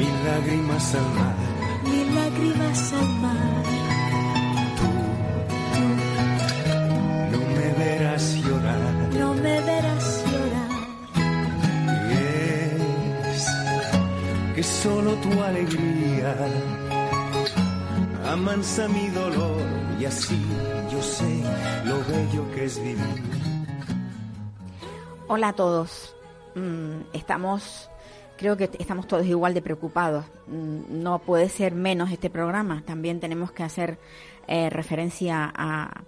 Mil lágrimas al mar. mil lágrimas al mar. No me verás llorar. No me verás llorar. Y es que solo tu alegría amansa mi dolor. Y así yo sé lo bello que es vivir. Hola a todos. Mm, estamos, creo que estamos todos igual de preocupados. Mm, no puede ser menos este programa. También tenemos que hacer eh, referencia a,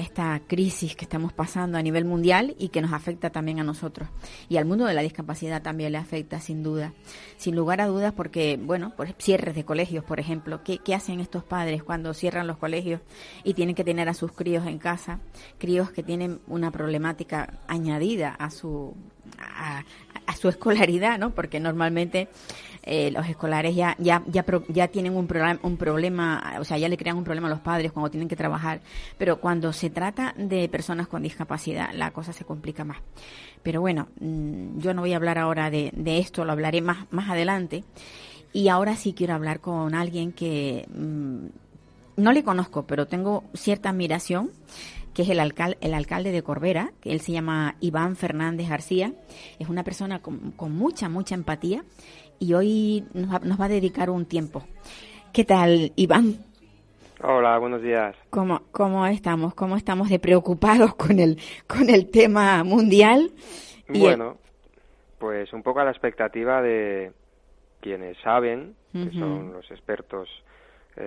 esta crisis que estamos pasando a nivel mundial y que nos afecta también a nosotros. Y al mundo de la discapacidad también le afecta, sin duda. Sin lugar a dudas, porque, bueno, por cierres de colegios, por ejemplo. ¿Qué, hacen estos padres cuando cierran los colegios y tienen que tener a sus críos en casa? Críos que tienen una problemática añadida a su, a su escolaridad, ¿no? Porque normalmente eh, los escolares ya ya ya, pro- ya tienen un, programa, un problema, o sea, ya le crean un problema a los padres cuando tienen que trabajar, pero cuando se trata de personas con discapacidad, la cosa se complica más. Pero bueno, mm, yo no voy a hablar ahora de, de esto, lo hablaré más, más adelante. Y ahora sí quiero hablar con alguien que mm, no le conozco, pero tengo cierta admiración, que es el, alcal- el alcalde de Corbera, que él se llama Iván Fernández García. Es una persona con, con mucha, mucha empatía y hoy nos va, nos va a dedicar un tiempo. ¿Qué tal, Iván? Hola, buenos días. ¿Cómo, cómo estamos? ¿Cómo estamos de preocupados con el, con el tema mundial? El- Bueno, pues un poco a la expectativa de quienes saben, que son los expertos en,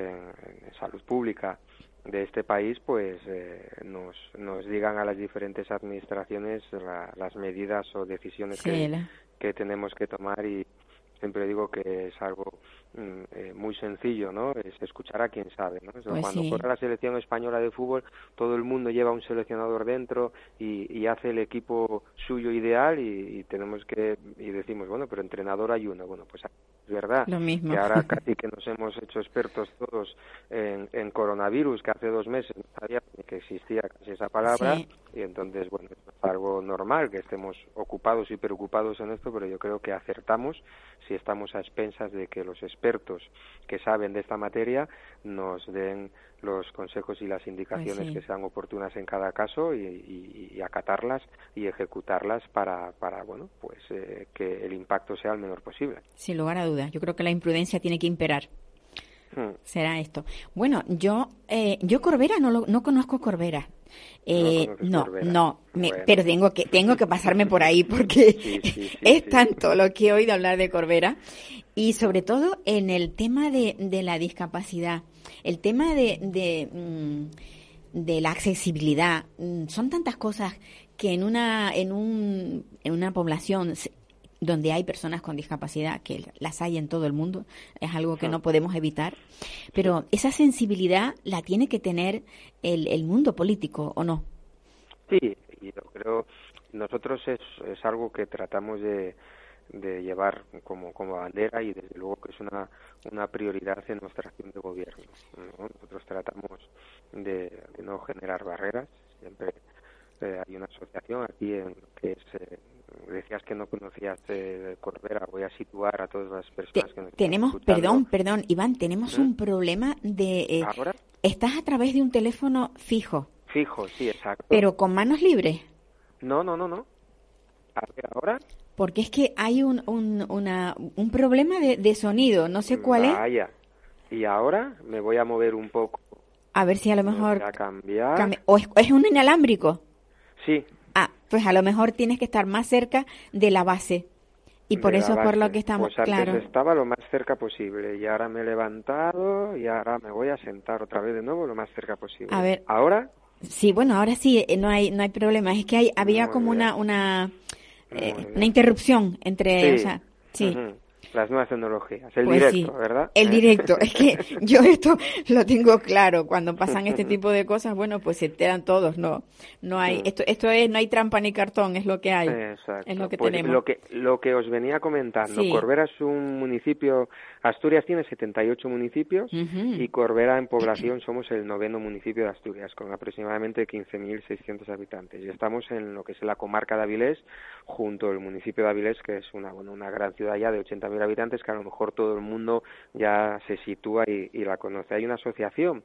en salud pública de este país, pues eh, nos, nos digan a las diferentes administraciones la- las medidas o decisiones Sí, que, la- que tenemos que tomar y siempre digo que es algo eh, muy sencillo, ¿no? Es escuchar a quien sabe, ¿no? Pues cuando sí. corre la selección española de fútbol, todo el mundo lleva un seleccionador dentro y, y hace el equipo suyo ideal y, y tenemos que y decimos, bueno, pero entrenador hay uno, bueno, pues es verdad Lo mismo. que ahora casi que nos hemos hecho expertos todos en, en coronavirus, que hace dos meses no sabía ni que existía casi esa palabra Sí. y entonces, bueno, es algo normal que estemos ocupados y preocupados en esto, pero yo creo que acertamos si estamos a expensas de que los expertos que saben de esta materia nos den los consejos y las indicaciones Pues sí. que sean oportunas en cada caso y, y- y acatarlas y ejecutarlas para, para bueno, pues eh, que el impacto sea el menor posible. Sin lugar a dudas. Yo creo que la imprudencia tiene que imperar. Hmm. Será esto. Bueno, yo, eh, yo Corbera no, lo- no conozco Corbera. Eh, no, Corbera. no, me- Bueno. pero tengo que, tengo que pasarme por ahí porque Sí, sí, sí, es tanto lo que he oído hablar de Corbera y sobre todo en el tema de, de la discapacidad, el tema de, de, mm, de la accesibilidad, mm, son tantas cosas que en una, en un, en una población donde hay personas con discapacidad, que las hay en todo el mundo, es algo que no podemos evitar, pero esa sensibilidad la tiene que tener el, el mundo político, ¿o no? Sí, y yo creo nosotros es, es algo que tratamos de, de llevar como, como bandera y desde luego que es una, una prioridad en nuestra acción de gobierno. ¿no? Nosotros tratamos de, de no generar barreras, siempre eh, hay una asociación aquí en, que es, eh, decías que no conocías eh, Corbera, voy a situar a todas las personas que nos tenemos, perdón, perdón, Iván, tenemos ¿Mm? un problema de... eh, ¿Ahora? estás a través de un teléfono fijo, Fijo, sí, exacto. pero con manos libres. No, no, no, no. A ver, ¿ahora? Porque es que hay un, un, una, un problema de, de sonido, no sé cuál es. Vaya. Y ahora me voy a mover un poco. A ver si a lo mejor... Voy a cambiar. cambia- o es, es un inalámbrico. Sí. Pues a lo mejor tienes que estar más cerca de la base. Y por eso es por lo base. que estamos, Pues antes claro. estaba lo más cerca posible y ahora me he levantado y ahora me voy a sentar otra vez de nuevo lo más cerca posible. A ver. ¿Ahora? Sí, bueno, ahora sí, eh, no hay, no hay problema. Es que hay, había Muy como bien. una, una, eh, una interrupción entre, Sí. o sea, sí. Las nuevas tecnologías, el Pues directo, sí, ¿verdad? El ¿Eh? directo. Es que yo esto lo tengo claro. Cuando pasan este tipo de cosas, bueno, pues se enteran todos. No, no hay. Mm. Esto, esto es, no hay trampa ni cartón. Es lo que hay. Exacto. Es lo que Pues tenemos. Lo que, lo que os venía comentando, Sí. Corbera es un municipio, Asturias tiene 78 municipios Ujú. y Corbera en población somos el noveno municipio de Asturias, con aproximadamente 15.600 habitantes. Y estamos en lo que es la comarca de Avilés, junto al municipio de Avilés, que es una, bueno, una gran ciudad ya de 80.000 habitantes, que a lo mejor todo el mundo ya se sitúa y, y la conoce. Hay una asociación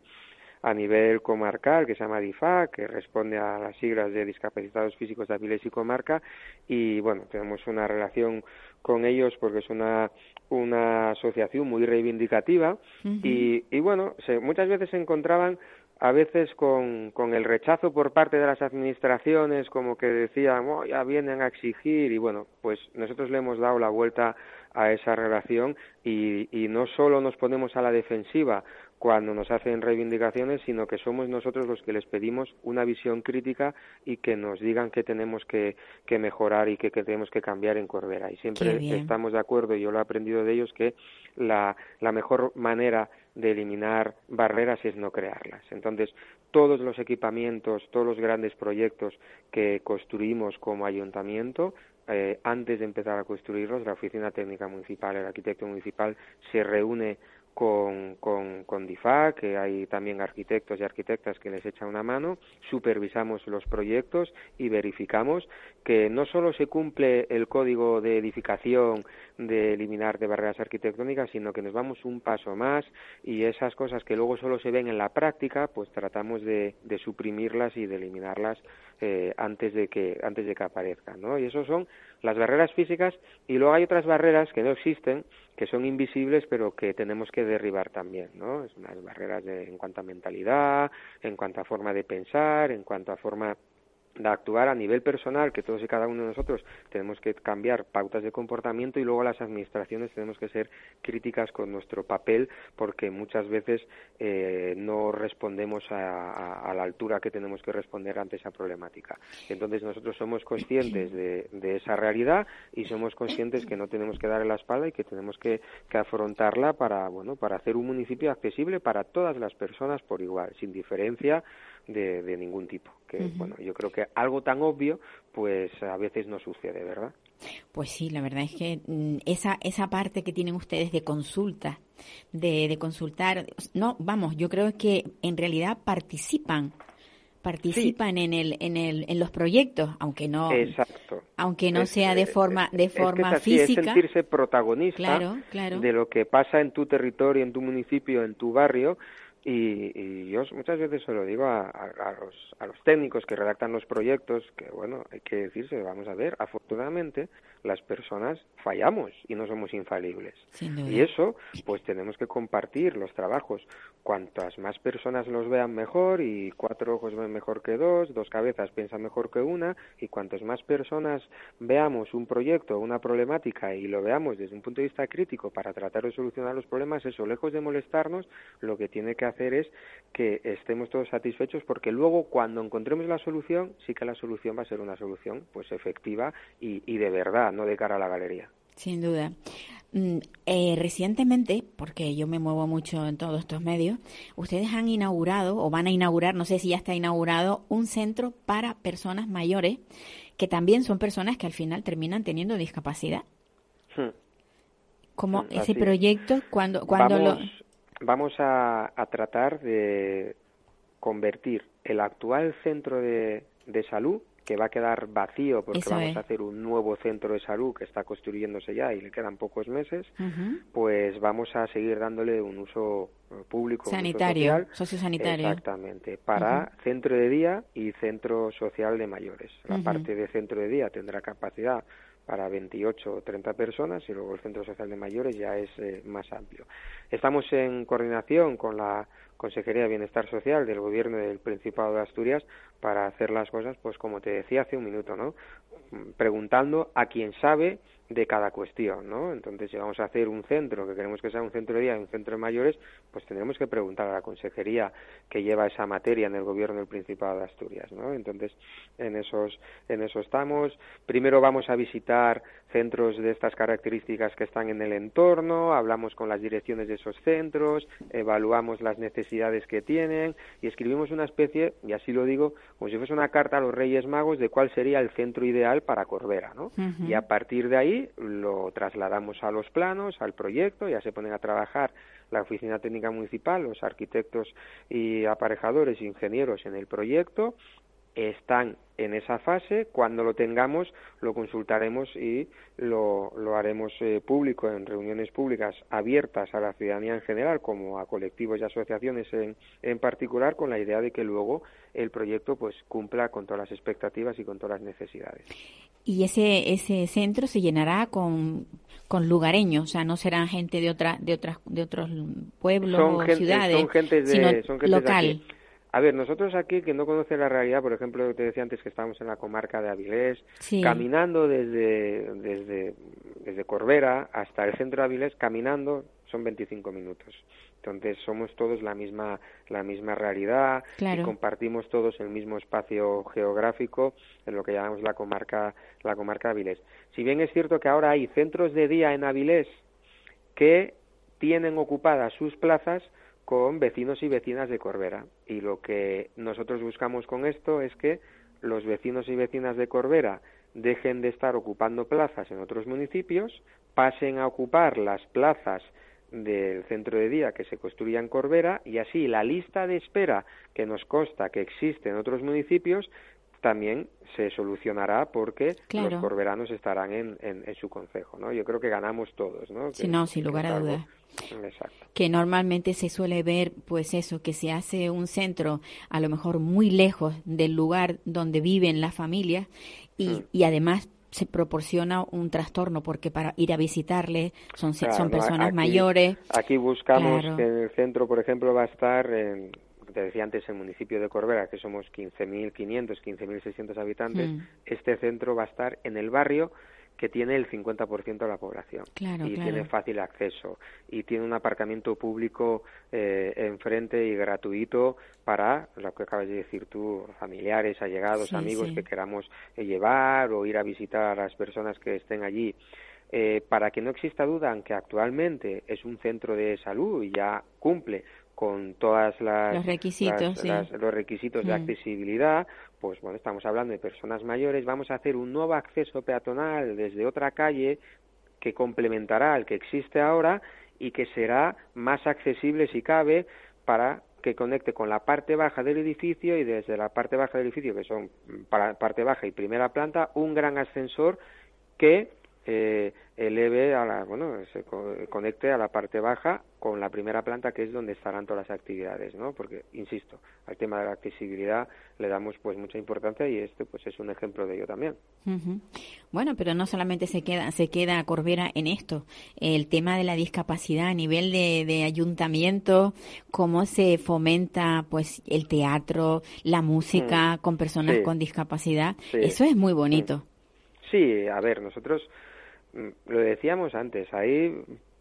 a nivel comarcal que se llama DIFA, que responde a las siglas de discapacitados físicos de Avilés y comarca, y bueno, tenemos una relación con ellos porque es una, una asociación muy reivindicativa. Y, y bueno, se, muchas veces se encontraban a veces con, con el rechazo por parte de las administraciones, como que decían, "Oh, ya vienen a exigir, y bueno, pues nosotros le hemos dado la vuelta a esa relación y, y no solo nos ponemos a la defensiva cuando nos hacen reivindicaciones, sino que somos nosotros los que les pedimos una visión crítica y que nos digan qué tenemos que, que mejorar y qué, qué tenemos que cambiar en Corbera. Y siempre estamos de acuerdo, y yo lo he aprendido de ellos, que la, la mejor manera de eliminar barreras es no crearlas. Entonces, todos los equipamientos, todos los grandes proyectos que construimos como ayuntamiento, eh, antes de empezar a construirlos, la Oficina Técnica Municipal, el arquitecto municipal, se reúne con, con, con DIFA, que hay también arquitectos y arquitectas que les echan una mano, supervisamos los proyectos y verificamos que no solo se cumple el código de edificación de eliminar de barreras arquitectónicas, sino que nos vamos un paso más y esas cosas que luego solo se ven en la práctica, pues tratamos de, de suprimirlas y de eliminarlas eh, antes de que antes de que aparezcan, ¿no? Y eso son las barreras físicas y luego hay otras barreras que no existen, que son invisibles, pero que tenemos que derribar también, ¿no? Es unas barreras de, en cuanto a mentalidad, en cuanto a forma de pensar, en cuanto a forma de actuar a nivel personal, que todos y cada uno de nosotros tenemos que cambiar pautas de comportamiento y luego las administraciones tenemos que ser críticas con nuestro papel porque muchas veces eh, no respondemos a, la altura que tenemos que responder ante esa problemática. Entonces nosotros somos conscientes de, de, esa realidad y somos conscientes que no tenemos que darle la espalda y que tenemos que, que afrontarla para, bueno, para hacer un municipio accesible para todas las personas por igual, sin diferencia de, de ningún tipo. Que, uh -huh. bueno, yo creo que algo tan obvio, pues a veces no sucede, ¿verdad? Pues sí, la verdad es que mm, esa, esa parte que tienen ustedes de consulta, de, de consultar, no, vamos, yo creo que en realidad participan participan sí. en el en el en los proyectos aunque no Exacto. aunque no es, sea de forma de es forma que es así, física es sentirse protagonista claro, claro. de lo que pasa en tu territorio en tu municipio en tu barrio y, y, yo muchas veces se lo digo a, los, a los técnicos que redactan los proyectos, que bueno, hay que decirse, vamos a ver, afortunadamente las personas fallamos y no somos infalibles. Y eso, pues tenemos que compartir los trabajos. Cuantas más personas los vean mejor y cuatro ojos ven mejor que dos, dos cabezas piensan mejor que una y cuantas más personas veamos un proyecto, una problemática y lo veamos desde un punto de vista crítico para tratar de solucionar los problemas, eso, lejos de molestarnos, lo que tiene que hacer es que estemos todos satisfechos porque luego cuando encontremos la solución, sí que la solución va a ser una solución pues efectiva y, y de verdad, no de cara a la galería. Sin duda. Mm, eh, recientemente, porque yo me muevo mucho en todos estos medios, ustedes han inaugurado o van a inaugurar, no sé si ya está inaugurado, un centro para personas mayores que también son personas que al final terminan teniendo discapacidad. Hmm. Como Hmm, ese así proyecto, cuando, cuando vamos, lo... Vamos a, a tratar de convertir el actual centro de, de salud que va a quedar vacío porque Eso vamos es. a hacer un nuevo centro de salud que está construyéndose ya y le quedan pocos meses, pues vamos a seguir dándole un uso eh, público, un uso Sanitario, social. sociosanitario. Exactamente, para centro de día y centro social de mayores. La parte de centro de día tendrá capacidad para 28 o 30 personas y luego el centro social de mayores ya es eh, más amplio. Estamos en coordinación con la Consejería de Bienestar Social del Gobierno del Principado de Asturias para hacer las cosas, pues como te decía hace un minuto, ¿no? Preguntando a quien sabe de cada cuestión, ¿no? Entonces, si vamos a hacer un centro, que queremos que sea un centro de día y un centro de mayores, pues tendremos que preguntar a la consejería que lleva esa materia en el gobierno del Principado de Asturias, ¿no? Entonces, en esos, en eso estamos. Primero vamos a visitar centros de estas características que están en el entorno, hablamos con las direcciones de esos centros, evaluamos las necesidades que tienen y escribimos una especie, y así lo digo, como si fuese una carta a los Reyes Magos de cuál sería el centro ideal para Corbera, ¿no? Y a partir de ahí lo trasladamos a los planos, al proyecto, ya se ponen a trabajar la Oficina Técnica Municipal, los arquitectos y aparejadores, ingenieros en el proyecto, están en esa fase. Cuando lo tengamos, lo consultaremos y lo, lo haremos eh, público en reuniones públicas abiertas a la ciudadanía en general, como a colectivos y asociaciones en, en particular, con la idea de que luego el proyecto pues cumpla con todas las expectativas y con todas las necesidades. Y ese ese centro se llenará con, con lugareños, o sea, no serán gente de otra de otras de otros pueblos o ciudades, son gente de, sino son gente local. De aquí. A ver, nosotros aquí que no conoce la realidad, por ejemplo, te decía antes que estábamos en la comarca de Avilés, Sí. caminando desde, desde, desde Corbera hasta el centro de Avilés, caminando son 25 minutos. Entonces somos todos la misma, la misma realidad Claro. y compartimos todos el mismo espacio geográfico en lo que llamamos la comarca, la comarca de Avilés. Si bien es cierto que ahora hay centros de día en Avilés que tienen ocupadas sus plazas con vecinos y vecinas de Corbera. Y lo que nosotros buscamos con esto es que los vecinos y vecinas de Corbera dejen de estar ocupando plazas en otros municipios, pasen a ocupar las plazas del centro de día que se construya en Corbera y así la lista de espera que nos consta que existe en otros municipios también se solucionará porque Claro. los corberanos estarán en, en, en su concejo, ¿no? Yo creo que ganamos todos, ¿no? Sí, Que- no, sin lugar a dudas. Exacto. que normalmente se suele ver pues eso que se hace un centro a lo mejor muy lejos del lugar donde viven las familias y, Mm. y además se proporciona un trastorno porque para ir a visitarle son se- son Claro, personas aquí- mayores Aquí buscamos Claro. que en el centro, por ejemplo, va a estar, en, te decía antes, el municipio de Corbera, que somos 15.500, 15.600 habitantes. Mm. Este centro va a estar en el barrio que tiene el 50% de la población Claro, y claro. tiene fácil acceso y tiene un aparcamiento público eh, enfrente y gratuito para lo que acabas de decir tú, familiares, allegados, Sí, amigos sí. que queramos eh, llevar o ir a visitar a las personas que estén allí. Eh, para que no exista duda, aunque actualmente es un centro de salud y ya cumple con todas las Los requisitos, las- sí. las- los requisitos de Mm. accesibilidad, pues bueno, estamos hablando de personas mayores, vamos a hacer un nuevo acceso peatonal desde otra calle que complementará al que existe ahora y que será más accesible si cabe para que conecte con la parte baja del edificio y desde la parte baja del edificio, que son para parte baja y primera planta, un gran ascensor que eh, eleve a la, bueno, se co- conecte a la parte baja con la primera planta que es donde estarán todas las actividades, ¿no? Porque, insisto, al tema de la accesibilidad le damos pues mucha importancia y este pues es un ejemplo de ello también. Bueno, pero no solamente se queda, se queda Corbera en esto. El tema de la discapacidad a nivel de, de ayuntamiento, cómo se fomenta pues el teatro, la música con personas Sí. con discapacidad. Sí. Eso es muy bonito. Sí, a ver, nosotros mm, lo decíamos antes, hay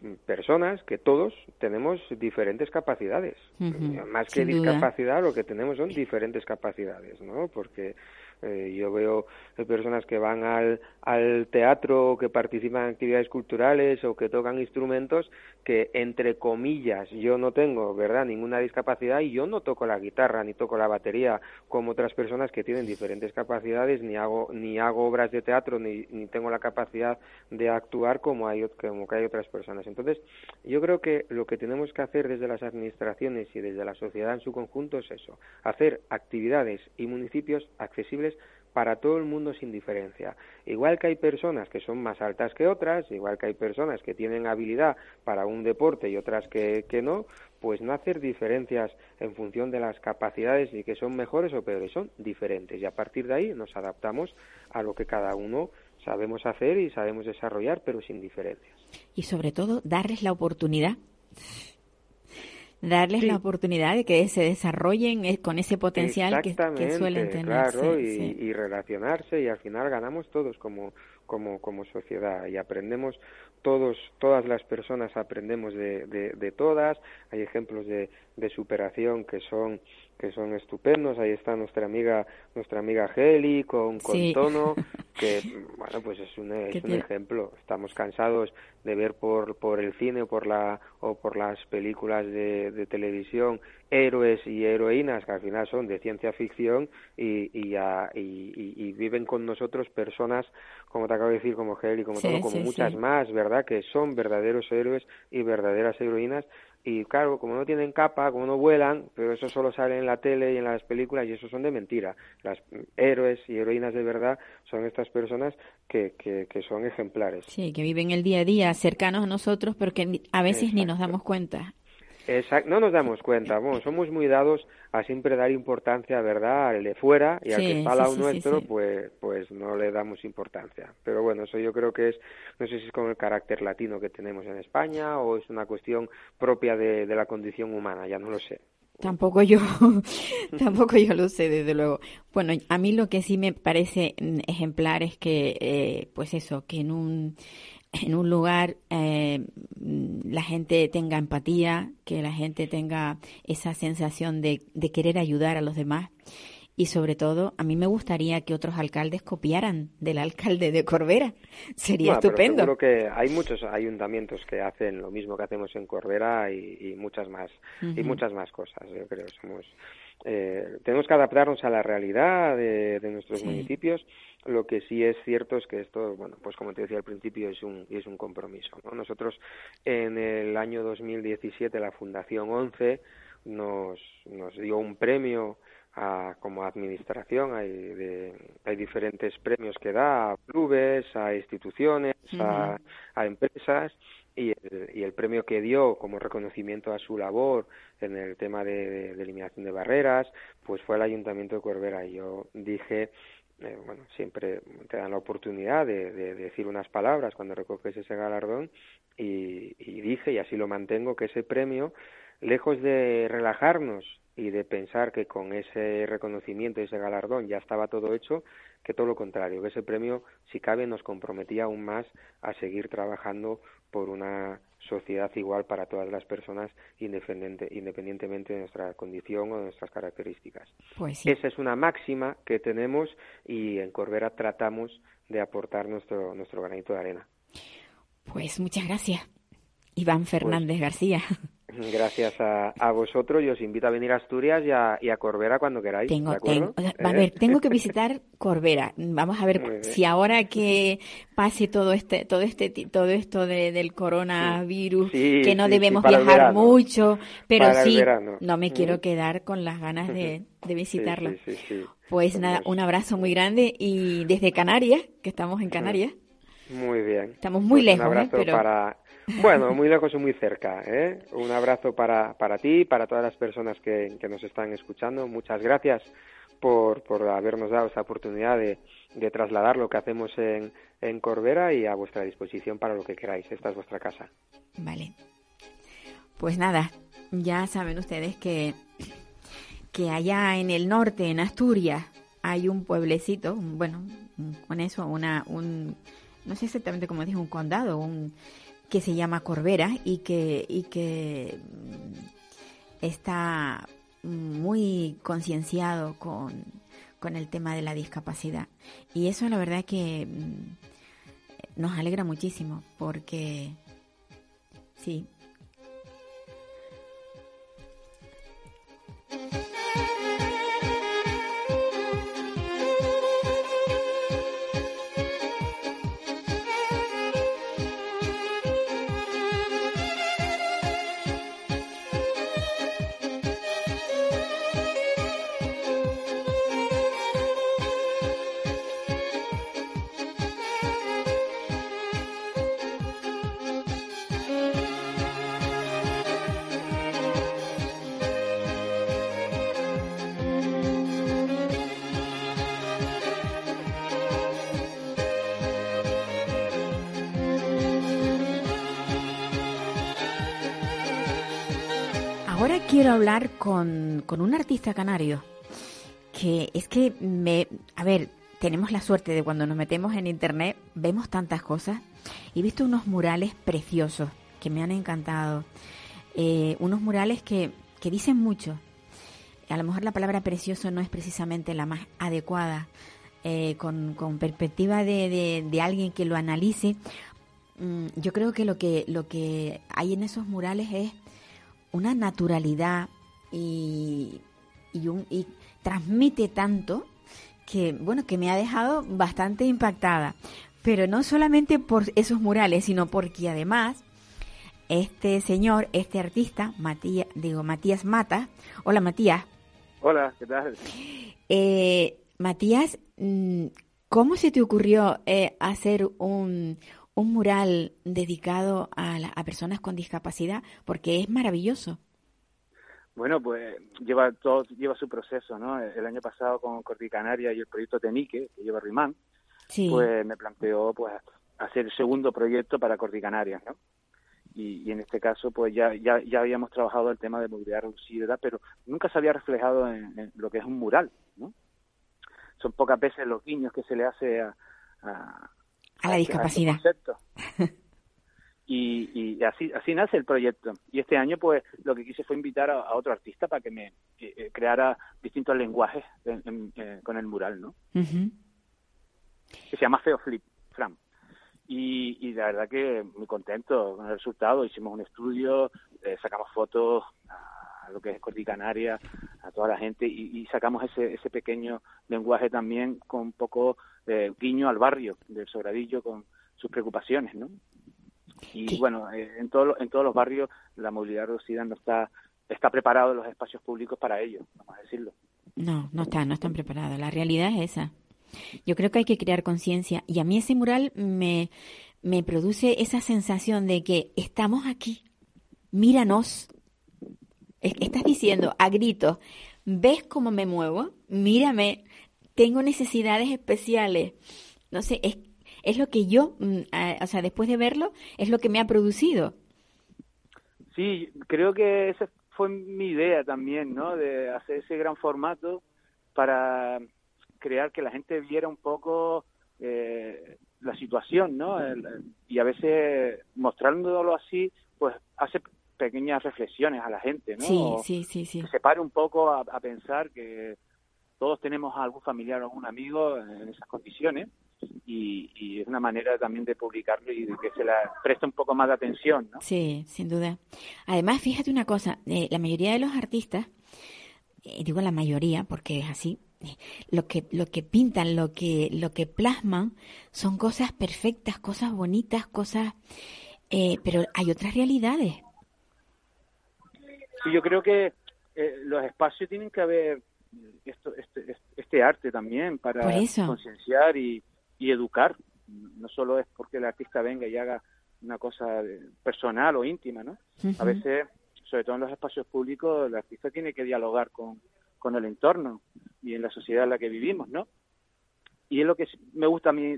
mm, personas que todos tenemos diferentes capacidades. Ujú, Más que duda. discapacidad, lo que tenemos son diferentes capacidades, ¿no? Porque eh, yo veo eh, personas que van al, al teatro, que participan en actividades culturales o que tocan instrumentos que, entre comillas, yo no tengo, ¿verdad?, ninguna discapacidad y yo no toco la guitarra ni toco la batería como otras personas que tienen diferentes capacidades, ni hago, ni hago obras de teatro, ni, ni tengo la capacidad de actuar como hay, como que hay otras personas. Entonces, yo creo que lo que tenemos que hacer desde las administraciones y desde la sociedad en su conjunto es eso, hacer actividades y municipios accesibles para todo el mundo sin diferencia. Igual que hay personas que son más altas que otras, igual que hay personas que tienen habilidad para un deporte y otras que, que no, pues no hacer diferencias en función de las capacidades y que son mejores o peores, son diferentes. Y a partir de ahí nos adaptamos a lo que cada uno sabemos hacer y sabemos desarrollar, pero sin diferencias. Y sobre todo, darles la oportunidad. Darles la oportunidad de que se desarrollen eh, con ese potencial que, suelen tener. Claro, y, relacionarse y al final ganamos todos como, como, como sociedad y aprendemos todos, todas las personas aprendemos de, de, todas, hay ejemplos de, de superación que son que son estupendos. Ahí está nuestra amiga, nuestra amiga Heli con, con Tono, que bueno, pues es un, es un ejemplo. Estamos cansados de ver por, por el cine o por, la, o por las películas de, de televisión héroes y heroínas que al final son de ciencia ficción y, y, y, viven con nosotros personas, como te acabo de decir, como Heli, como Tono, como muchas más, ¿verdad? Que son verdaderos héroes y verdaderas heroínas y claro, como no tienen capa, como no vuelan, pero eso solo sale en la tele y en las películas y eso son de mentira. Las héroes y heroínas de verdad son estas personas que, que, que son ejemplares. Sí, que viven el día a día cercanos a nosotros, pero que a veces ni nos damos cuenta. Exacto, no nos damos cuenta, bueno, somos muy dados a siempre dar importancia, ¿verdad?, al de fuera y al que está al lado nuestro, pues pues no le damos importancia. Pero bueno, eso yo creo que es, no sé si es con el carácter latino que tenemos en España o es una cuestión propia de, de la condición humana, ya no lo sé. Tampoco yo, tampoco yo lo sé, desde luego. Bueno, a mí lo que sí me parece ejemplar es que, eh, pues eso, que en un en un lugar eh, la gente tenga empatía, que la gente tenga esa sensación de, de, querer ayudar a los demás. Y sobre todo, a mí me gustaría que otros alcaldes copiaran del alcalde de Corbera. Sería estupendo. Pero que hay muchos ayuntamientos que hacen lo mismo que hacemos en Corbera y, muchas más y muchas más cosas. Yo creo somos eh, tenemos que adaptarnos a la realidad de, nuestros municipios lo que sí es cierto es que esto, bueno, pues como te decía al principio, es un, es un compromiso. ¿no? Nosotros en el año 2017 la Fundación 11 nos, nos dio un premio a, como administración. Hay, de, hay diferentes premios que da a clubes, a instituciones, a, a empresas y el, y el, premio que dio como reconocimiento a su labor en el tema de, de, eliminación de barreras, pues fue el Ayuntamiento de Corbera. Y yo dije eh, bueno, siempre te dan la oportunidad de, decir unas palabras cuando recoges ese galardón y, dije, y así lo mantengo, que ese premio, lejos de relajarnos y de pensar que con ese reconocimiento y ese galardón ya estaba todo hecho, que todo lo contrario, que ese premio, si cabe, nos comprometía aún más a seguir trabajando por una sociedad igual para todas las personas independiente, independientemente de nuestra condición o de nuestras características. Pues Esa es una máxima que tenemos y en Corbera tratamos de aportar nuestro, nuestro granito de arena. Pues muchas gracias, Iván pues Fernández García. Gracias a, a, vosotros y os invito a venir a Asturias y a, y a Corbera cuando queráis. Tengo, a ver, tengo que visitar Corbera. Vamos a ver si ahora que pase todo este, todo este, todo esto de, del coronavirus, que no debemos viajar mucho, pero sí, no me quiero quedar con las ganas de, de visitarla. Pues nada, un abrazo muy grande y desde Canarias, que estamos en Canarias. Muy bien. Estamos muy pues lejos, un ¿eh? abrazo para bueno, muy lejos y muy cerca. ¿eh? Un abrazo para, para ti, para todas las personas que, que nos están escuchando. Muchas gracias por, por habernos dado esta oportunidad de, de trasladar lo que hacemos en, en Corbera y a vuestra disposición para lo que queráis. Esta es vuestra casa. Vale. Pues nada, ya saben ustedes que, que allá en el norte, en Asturias, hay un pueblecito, bueno, con eso, una, un, no sé exactamente cómo dijo, un condado, un, que se llama Corbera y que, y que está muy concienciado con, con el tema de la discapacidad. Y eso la verdad que mm, nos alegra muchísimo porque sí, con, con un artista canario que es que me... A ver, tenemos la suerte de cuando nos metemos en internet, vemos tantas cosas. He visto unos murales preciosos que me han encantado. Eh, unos murales que, que dicen mucho. A lo mejor la palabra precioso no es precisamente la más adecuada. Eh, con, con, perspectiva de, de, de, alguien que lo analice, mm, yo creo que lo que lo que hay en esos murales es una naturalidad y, y, un, y transmite tanto que, bueno, que me ha dejado bastante impactada. Pero no solamente por esos murales, sino porque además este señor, este artista, Matías, digo, Matías Mata. Hola, Matías. Hola, ¿qué tal? Eh, Matías, mm, ¿cómo se te ocurrió eh, hacer un, un mural dedicado a, la, a personas con discapacidad? Porque es maravilloso. Bueno, pues lleva todo lleva su proceso, ¿no? El año pasado con Cordicanaria y el proyecto Tenique, que lleva Rimán, sí. pues me planteó pues hacer el segundo proyecto para Cordicanaria, ¿no? Y, y, en este caso pues ya, ya, ya habíamos trabajado el tema de movilidad reducida, pero nunca se había reflejado en, en, lo que es un mural, ¿no? Son pocas veces los guiños que se le hace a, a, a la discapacidad. A y, y, así así nace el proyecto. Y este año pues lo que quise fue invitar a, a otro artista para que me eh, creara distintos lenguajes en, en, eh, con el mural no uh -huh. que se llama Feo Flip Fram. Y, y la verdad que muy contento con el resultado. Hicimos un estudio eh, sacamos fotos a lo que es Cordicanaria a toda la gente y, y sacamos ese ese pequeño lenguaje también con un poco eh, guiño al barrio del Sobradillo con sus preocupaciones no y ¿Qué? bueno eh, en todos en todos los barrios la movilidad reducida no está está preparado en los espacios públicos para ello vamos a decirlo. No no está no están preparados. La realidad es esa. Yo creo que hay que crear conciencia. Y a mí ese mural me me produce esa sensación de que estamos aquí. Míranos. Estás diciendo a gritos ves cómo me muevo mírame tengo necesidades especiales no sé es es lo que yo, o sea, después de verlo, es lo que me ha producido. Sí, creo que esa fue mi idea también, ¿no? De hacer ese gran formato para crear que la gente viera un poco eh, la situación, ¿no? El, y a veces mostrándolo así, pues hace pequeñas reflexiones a la gente, ¿no? Sí, sí, sí, sí. Que se pare un poco a, a pensar que todos tenemos a algún familiar o algún amigo en esas condiciones y, y, es una manera también de publicarlo y de que se la preste un poco más de atención, ¿no? Sí, sin duda. Además, fíjate una cosa, eh, la mayoría de los artistas, eh, digo la mayoría porque es así, eh, lo que lo que pintan, lo que lo que plasman son cosas perfectas, cosas bonitas, cosas, eh, pero hay otras realidades. Sí, yo creo que los espacios tienen que haber esto, este, este arte también para concienciar y, y educar. No solo es porque el artista venga y haga una cosa personal o íntima, ¿no? Uh -huh. A veces, sobre todo en los espacios públicos, el artista tiene que dialogar con, con el entorno y en la sociedad en la que vivimos, ¿no? Y es lo que me gusta a mí,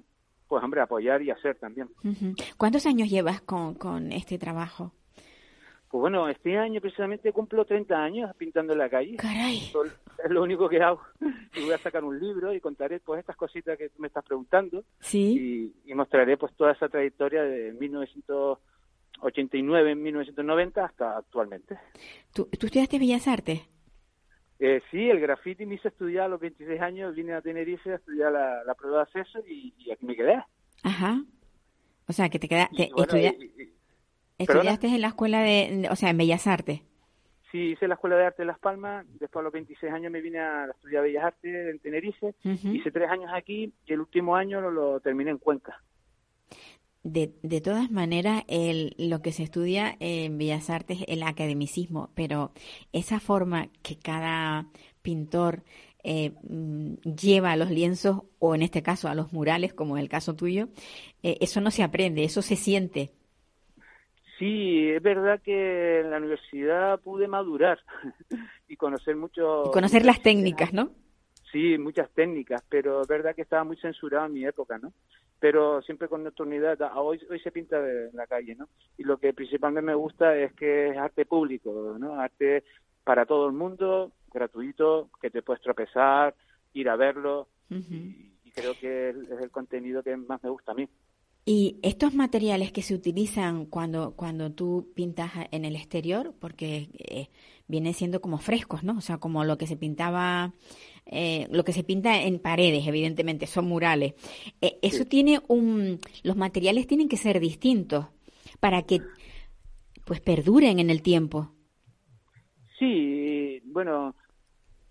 pues, hombre, apoyar y hacer también. Uh -huh. ¿Cuántos años llevas con, con este trabajo? Pues bueno, este año precisamente cumplo 30 años pintando en la calle. Caray. Es lo único que hago. Y voy a sacar un libro y contaré pues estas cositas que tú me estás preguntando. Sí. Y, y mostraré pues toda esa trayectoria de 1989, 1990 hasta actualmente. ¿Tú, ¿tú estudiaste Bellas Artes? Eh, sí, el graffiti me hizo estudiar a los 26 años, vine a Tenerife a estudiar la, la prueba de acceso y, y, aquí me quedé. Ajá. O sea, que te quedaste... Bueno, ¿Estudiaste en la escuela de, o sea, en Bellas Artes? Sí, hice la escuela de arte de Las Palmas, después a los 26 años me vine a estudiar Bellas Artes en Tenerife, uh -huh. hice tres años aquí y el último año lo, lo terminé en Cuenca. De, de todas maneras, el, lo que se estudia en Bellas Artes es el academicismo, pero esa forma que cada pintor eh, lleva a los lienzos, o en este caso a los murales, como en el caso tuyo, eh, eso no se aprende, eso se siente. Sí, es verdad que en la universidad pude madurar y conocer mucho. Y conocer las técnicas, ¿no? Sí, muchas técnicas, pero es verdad que estaba muy censurado en mi época, ¿no? Pero siempre con nocturnidad, hoy, hoy se pinta en la calle, ¿no? Y lo que principalmente me gusta es que es arte público, ¿no? Arte para todo el mundo, gratuito, que te puedes tropezar, ir a verlo, y, creo que es el contenido que más me gusta a mí. Y estos materiales que se utilizan cuando, cuando tú pintas en el exterior, porque eh, vienen siendo como frescos, ¿no? O sea, como lo que se pintaba, eh, lo que se pinta en paredes, evidentemente, son murales. Eh, eso tiene un, los materiales tienen que ser distintos para que, pues, perduren en el tiempo. Sí, bueno,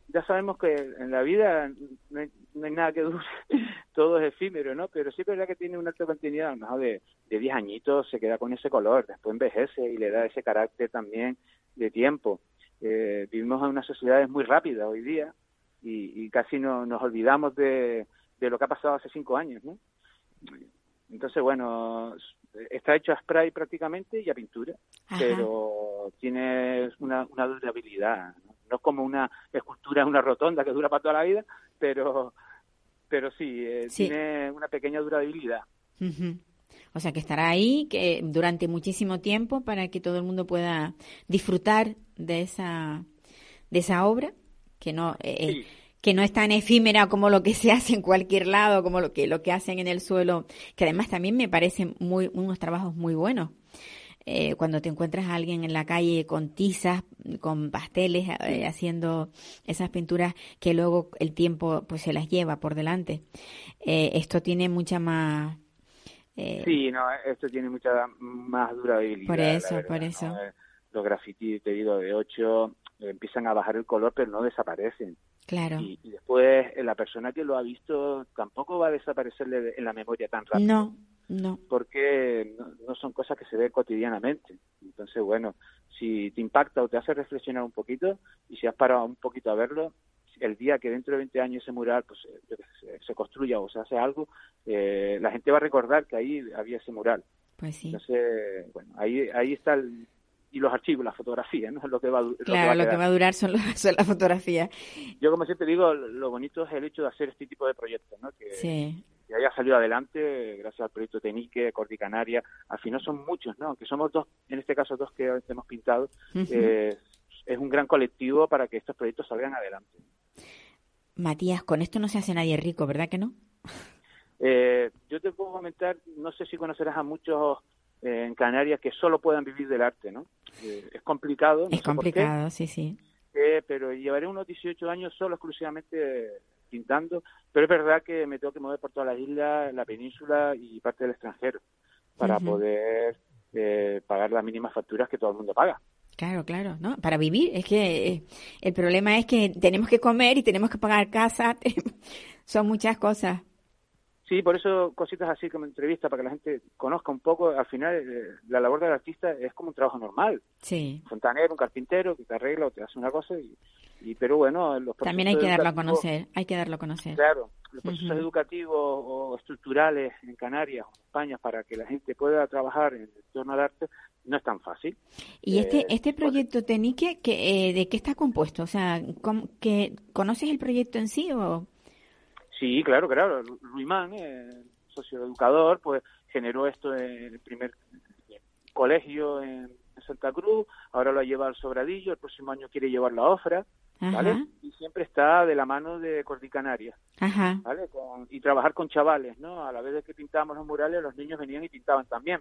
ya sabemos que en la vida no hay, nada que dure, todo es efímero, ¿no? Pero sí es verdad que tiene una alta continuidad, a lo mejor de, de 10 añitos se queda con ese color, después envejece y le da ese carácter también de tiempo. Eh, vivimos en una sociedad muy rápida hoy día y, casi no, nos olvidamos de, de lo que ha pasado hace cinco años, ¿no? Entonces, bueno, está hecho a spray prácticamente y a pintura, pero tiene una, una durabilidad, no es como una escultura una rotonda que dura para toda la vida, pero, pero sí, eh, tiene una pequeña durabilidad. O sea que estará ahí que durante muchísimo tiempo para que todo el mundo pueda disfrutar de esa de esa obra que no eh, que no es tan efímera como lo que se hace en cualquier lado, como lo que lo que hacen en el suelo, que además también me parecen muy unos trabajos muy buenos. Eh, cuando te encuentras a alguien en la calle con tizas, con pasteles, eh, haciendo esas pinturas que luego el tiempo pues se las lleva por delante. Eh, esto tiene mucha más... sí, no, esto tiene mucha más durabilidad. Por eso, por eso. Los grafitis, te digo, de 8 empiezan a bajar el color, pero no desaparecen. Claro. Y, y, después la persona que lo ha visto tampoco va a desaparecerle en la memoria tan rápido. No, no. Porque no, son cosas que se ven cotidianamente. Entonces, bueno, si te impacta o te hace reflexionar un poquito y si has parado un poquito a verlo, el día que dentro de 20 años ese mural pues, eh, se, construya o se hace algo, eh, la gente va a recordar que ahí había ese mural. Pues sí. Entonces, bueno, ahí, ahí está el, y los archivos, las fotografías, ¿no? Lo que va, claro, lo que va, a durar son, las fotografías. Yo, como siempre digo, lo bonito es el hecho de hacer este tipo de proyectos, ¿no? Que, sí que haya salido adelante gracias al proyecto Tenique, Cordicanaria. Al final son muchos, ¿no? Que somos dos, en este caso dos que hemos pintado. Eh, es un gran colectivo para que estos proyectos salgan adelante. Matías, con esto no se hace nadie rico, ¿verdad que no? Eh, yo te puedo comentar, no sé si conocerás a muchos eh, en Canarias que solo puedan vivir del arte, ¿no? es complicado. es complicado, sí, sí. pero llevaré unos 18 años solo exclusivamente pintando, pero es verdad que me tengo que mover por toda la isla, la península y parte del extranjero para poder eh, pagar las mínimas facturas que todo el mundo paga. Claro, claro, ¿no? Para vivir, es que eh, el problema es que tenemos que comer y tenemos que pagar casa, son muchas cosas. Sí, por eso cositas así como entrevista para que la gente conozca un poco. Al final, eh, la labor del artista es como un trabajo normal. Sí. Un fontanero, un carpintero que te arregla o te hace una cosa y, y pero bueno, los También hay que darlo a conocer, hay que darlo a conocer. Claro, los procesos educativos o estructurales en Canarias o en España para que la gente pueda trabajar en el entorno del arte no es tan fácil. ¿Y este eh, este proyecto Tenique, que, eh, de qué está compuesto? O sea, que, ¿conoces el proyecto en sí o...? Sí, claro, claro. Ruimán, eh, socioeducador, pues generó esto en el primer colegio en Santa Cruz, ahora lo lleva al Sobradillo, el próximo año quiere llevar la OFRA, ¿vale? Y siempre está de la mano de Cordicanaria, ¿vale? y trabajar con chavales, ¿no? A la vez de que pintábamos los murales, los niños venían y pintaban también.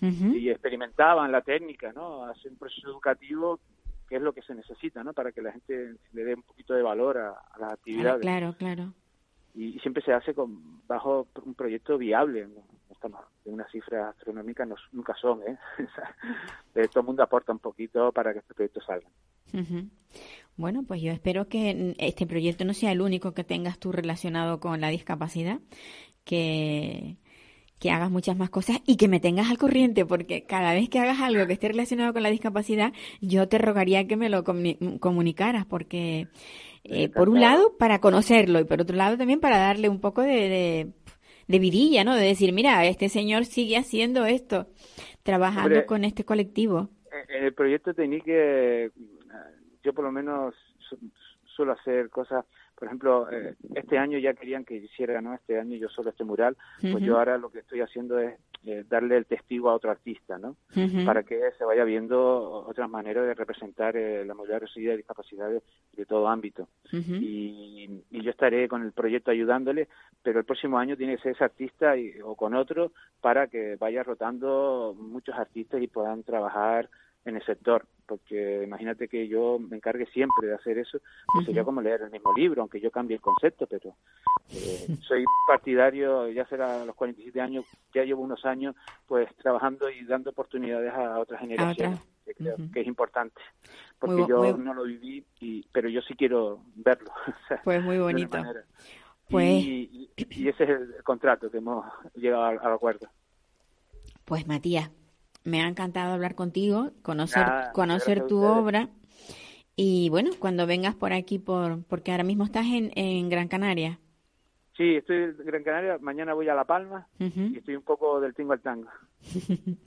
Y experimentaban la técnica, ¿no? Hacer un proceso educativo que es lo que se necesita, ¿no? Para que la gente le dé un poquito de valor a, las actividades. Claro, claro y, siempre se hace con bajo un proyecto viable. Estamos en una cifra astronómica, no, nunca son. ¿eh? Todo el mundo aporta un poquito para que este proyecto salga. Bueno, pues yo espero que este proyecto no sea el único que tengas tú relacionado con la discapacidad, que, que hagas muchas más cosas y que me tengas al corriente, porque cada vez que hagas algo que esté relacionado con la discapacidad, yo te rogaría que me lo comunicaras, porque eh, por un lado, para conocerlo y por otro lado también para darle un poco de, de, vidilla, ¿no? De decir, mira, este señor sigue haciendo esto, trabajando con este colectivo. En el proyecto que yo por lo menos suelo hacer cosas por ejemplo, eh, este año ya querían que hiciera, ¿no? Este año yo solo este mural, pues yo ahora lo que estoy haciendo es eh, darle el testigo a otro artista, ¿no? Para que se vaya viendo otras maneras de representar eh, la movilidad reducida y discapacidades de todo ámbito. y, y, yo estaré con el proyecto ayudándole, pero el próximo año tiene que ser ese artista y, o con otro para que vaya rotando muchos artistas y puedan trabajar en el sector, porque imagínate que yo me encargue siempre de hacer eso, pues sería como leer el mismo libro, aunque yo cambie el concepto, pero eh, soy partidario, ya será a los 47 años, ya llevo unos años pues trabajando y dando oportunidades a otras generaciones, que creo que es importante, porque yo no lo viví, y, pero yo sí quiero verlo. pues muy bonito. Pues... Y, ese es el contrato que hemos llegado al acuerdo. Pues Matías, me ha encantado hablar contigo, conocer, conocer tu obra. Y bueno, cuando vengas por aquí, por porque ahora mismo estás en, en Gran Canaria. Sí, estoy en Gran Canaria, mañana voy a La Palma y estoy un poco del tingo al tango.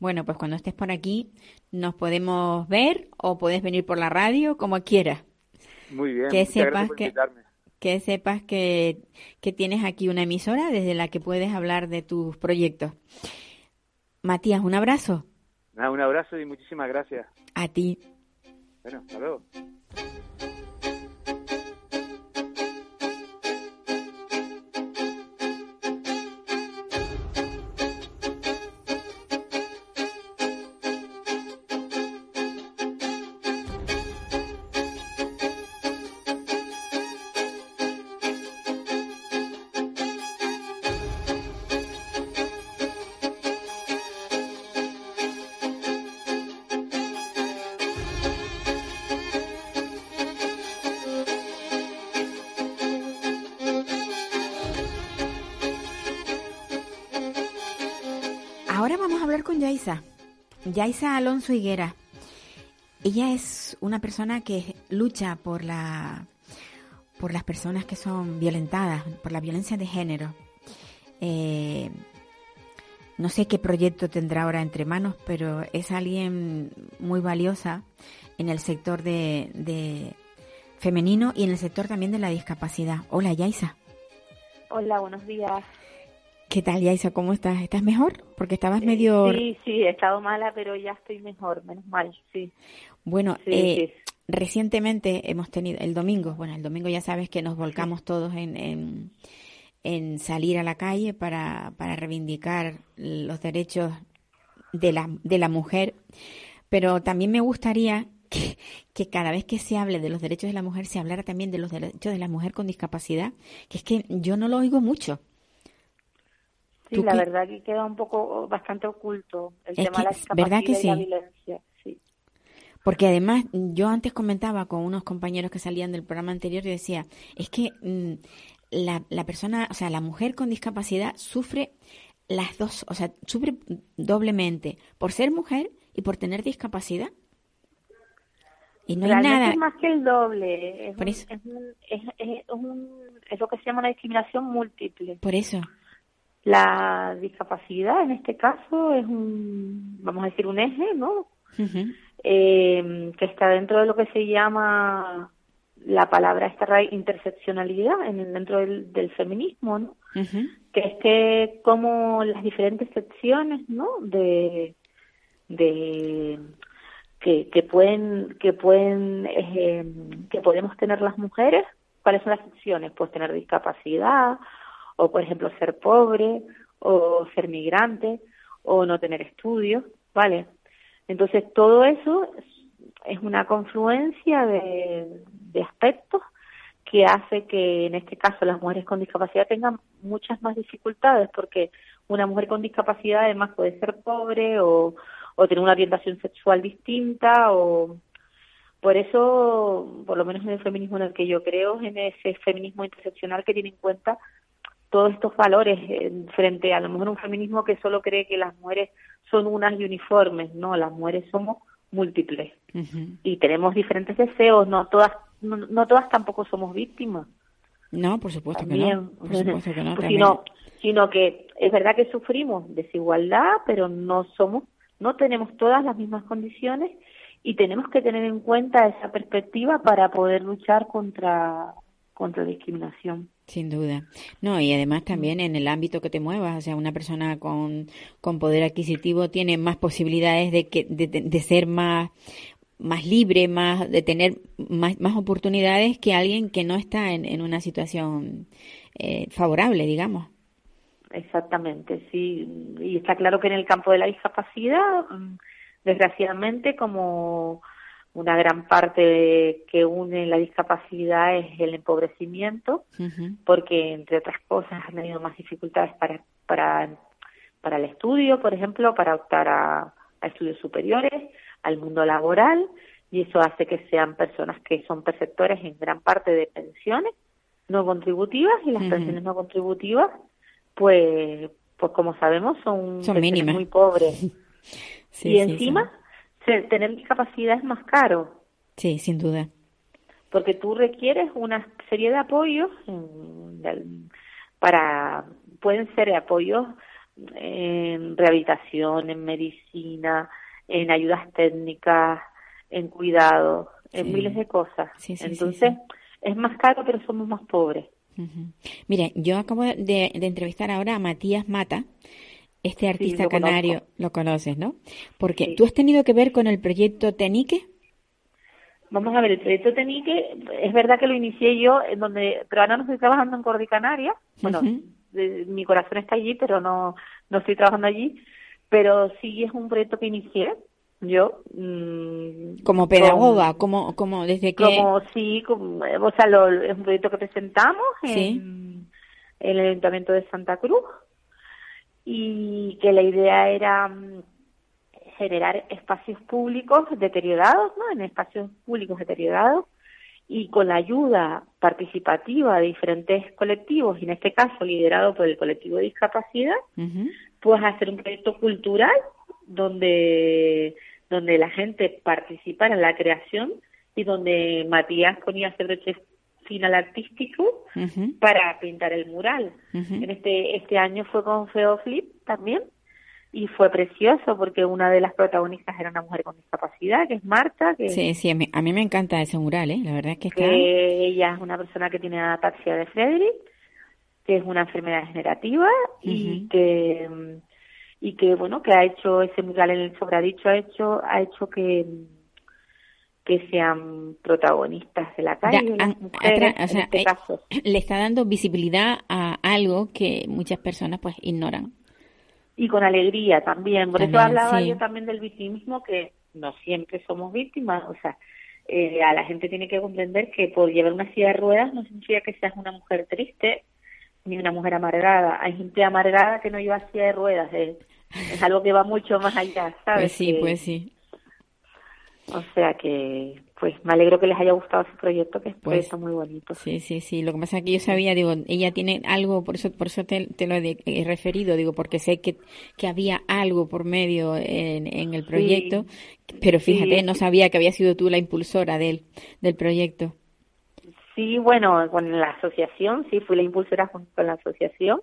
bueno, pues cuando estés por aquí nos podemos ver o puedes venir por la radio, como quieras. Muy bien, que sepas que, que sepas que, que tienes aquí una emisora desde la que puedes hablar de tus proyectos. Matías, un abrazo. un abrazo y muchísimas gracias. A ti. Bueno, hasta luego. Yaisa Alonso Higuera. Ella es una persona que lucha por la por las personas que son violentadas, por la violencia de género. Eh, no sé qué proyecto tendrá ahora entre manos, pero es alguien muy valiosa en el sector de, femenino y en el sector también de la discapacidad. Hola, Yaisa. Hola, buenos días. ¿Qué tal, Yaisa? ¿Cómo estás? ¿Estás mejor? Porque estabas medio... Sí, sí, he estado mala, pero ya estoy mejor, menos mal, sí. Bueno, eh, recientemente hemos tenido, el domingo, bueno, el domingo ya sabes que nos volcamos todos en, en, salir a la calle para, para reivindicar los derechos de la, de la mujer, pero también me gustaría que, que, cada vez que se hable de los derechos de la mujer se hablara también de los derechos de la mujer con discapacidad, que es que yo no lo oigo mucho. Sí, la verdad que queda un poco, bastante oculto el tema de la discapacidad y la violencia. Sí. Porque además, yo antes comentaba con unos compañeros que salían del programa anterior y decía, es que mm, la, la persona, o sea, la mujer con discapacidad sufre las dos, o sea, sufre doblemente por ser mujer y por tener discapacidad. Y no hay nada. Es más que el doble. Es, es, es, es, lo que se llama una discriminación múltiple. Por eso. La discapacidad en este caso es un, vamos a decir, un eje, ¿no? eh, que está dentro de lo que se llama la palabra esta interseccionalidad en, dentro del, del feminismo, ¿no? Que es que como las diferentes secciones, ¿no? De, de que, que pueden que pueden eh, que podemos tener las mujeres, ¿cuáles son las secciones? Pues tener discapacidad o por ejemplo ser pobre o ser migrante o no tener estudios, ¿vale? Entonces todo eso es una confluencia de, aspectos que hace que en este caso las mujeres con discapacidad tengan muchas más dificultades porque una mujer con discapacidad además puede ser pobre o, o tener una orientación sexual distinta o por eso, por lo menos en el feminismo en el que yo creo, en ese feminismo interseccional que tiene en cuenta todos estos valores eh, frente a lo mejor un feminismo que solo cree que las mujeres son unas y uniformes, no, las mujeres somos múltiples. Y tenemos diferentes deseos, no todas no, todas tampoco somos víctimas. No, por supuesto que no. Por supuesto que no pues sino, sino que es verdad que sufrimos desigualdad, pero no somos no tenemos todas las mismas condiciones y tenemos que tener en cuenta esa perspectiva para poder luchar contra contra la discriminación. Sin duda. No, y además también en el ámbito que te muevas, o sea, una persona con, con poder adquisitivo tiene más posibilidades de, que, de, de ser más, más libre, más, de tener más, más oportunidades que alguien que no está en, en una situación eh, favorable, digamos. Exactamente, sí. Y está claro que en el campo de la discapacidad, mm, desgraciadamente, como una gran parte que une la discapacidad es el empobrecimiento, porque entre otras cosas han tenido más dificultades para, para, para el estudio, por ejemplo, para optar a, estudios superiores, al mundo laboral, y eso hace que sean personas que son perceptores en gran parte de pensiones no contributivas y las pensiones no contributivas, pues, pues como sabemos son, son mínimas. muy pobres. y encima tener discapacidad es más caro. Sí, sin duda. Porque tú requieres una serie de apoyos para, pueden ser apoyos en rehabilitación, en medicina, en ayudas técnicas, en cuidado, en miles de cosas. Entonces, es más caro, pero somos más pobres. Mire, yo acabo de, entrevistar ahora a Matías Mata, este artista canario, lo conoces, ¿no? Porque tú has tenido que ver con el proyecto Tenique. Vamos a ver, el proyecto Tenique, es verdad que lo inicié yo, en donde, pero ahora no estoy trabajando en Cordi Canaria. Bueno, mi corazón está allí, pero no, no estoy trabajando allí. Pero sí es un proyecto que inicié yo mmm, como pedagoga como como desde que como sí como, o sea lo, es un proyecto que presentamos en, en el ayuntamiento de Santa Cruz y que la idea era mm, generar espacios públicos deteriorados, ¿no? En espacios públicos deteriorados y con la ayuda participativa de diferentes colectivos, y en este caso liderado por el colectivo de discapacidad, pues hacer un proyecto cultural donde, donde la gente participara en la creación y donde Matías ponía a broche final artístico para pintar el mural. En este este año fue con Feo Flip también y fue precioso porque una de las protagonistas era una mujer con discapacidad, que es Marta. Que, sí, sí, a mí, me encanta ese mural, ¿eh? la verdad es que está... ella es una persona que tiene ataxia de Frederick, que es una enfermedad degenerativa y que y que bueno que ha hecho ese mural en el sobradicho ha hecho ha hecho que que sean protagonistas de la calle, este eh, le está dando visibilidad a algo que muchas personas pues ignoran. Y con alegría también, por eso hablaba yo también del victimismo, que no siempre somos víctimas, o sea, eh, a la gente tiene que comprender que por llevar una silla de ruedas no significa que seas una mujer triste ni una mujer amargada. Hay gente amargada que no lleva silla de ruedas, es, es algo que va mucho más allá, ¿sabes? Pues sí, pues sí. O sea que, pues me alegro que les haya gustado ese proyecto, que es pues, muy bonito. Sí, sí, sí. Lo que pasa es que yo sabía, digo, ella tiene algo, por eso, por eso te, lo he, referido, digo, porque sé que, que había algo por medio en, en el proyecto, pero fíjate, no sabía que había sido tú la impulsora del, del proyecto. Sí, bueno, con la asociación, sí, fui la impulsora junto con la asociación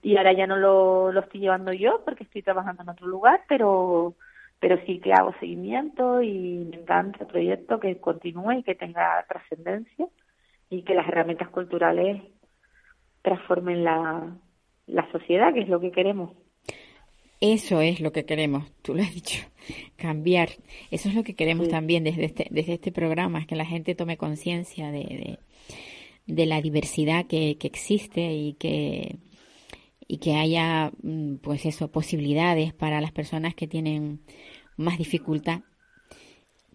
y ahora ya no lo, lo estoy llevando yo porque estoy trabajando en otro lugar, pero pero sí que hago seguimiento y me encanta el proyecto que continúe y que tenga trascendencia y que las herramientas culturales transformen la, la sociedad, que es lo que queremos. Eso es lo que queremos, tú lo has dicho, cambiar. Eso es lo que queremos también desde este, desde este programa, es que la gente tome conciencia de, de, la diversidad que, que existe y que, y que haya, mm, pues eso, posibilidades para las personas que tienen más dificultad.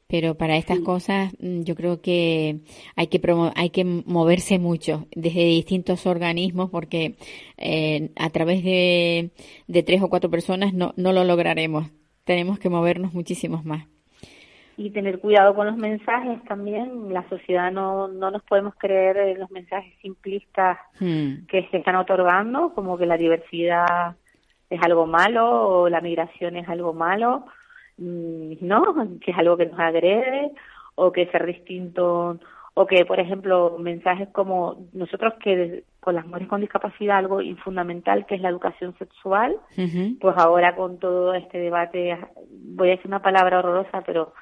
Pero para estas cosas mm, yo creo que hay que hay que moverse mucho desde distintos organismos porque eh, a través de, de tres o cuatro personas no, no lo lograremos. Tenemos que movernos muchísimos más y tener cuidado con los mensajes también. La sociedad no, no nos podemos creer los mensajes simplistas hmm. que se están otorgando, como que la diversidad es algo malo o la migración es algo malo, ¿no? Que es algo que nos agrede o que ser distinto o que, por ejemplo, mensajes como nosotros que con las mujeres con discapacidad algo fundamental que es la educación sexual, pues ahora con todo este debate, voy a decir una palabra horrorosa, pero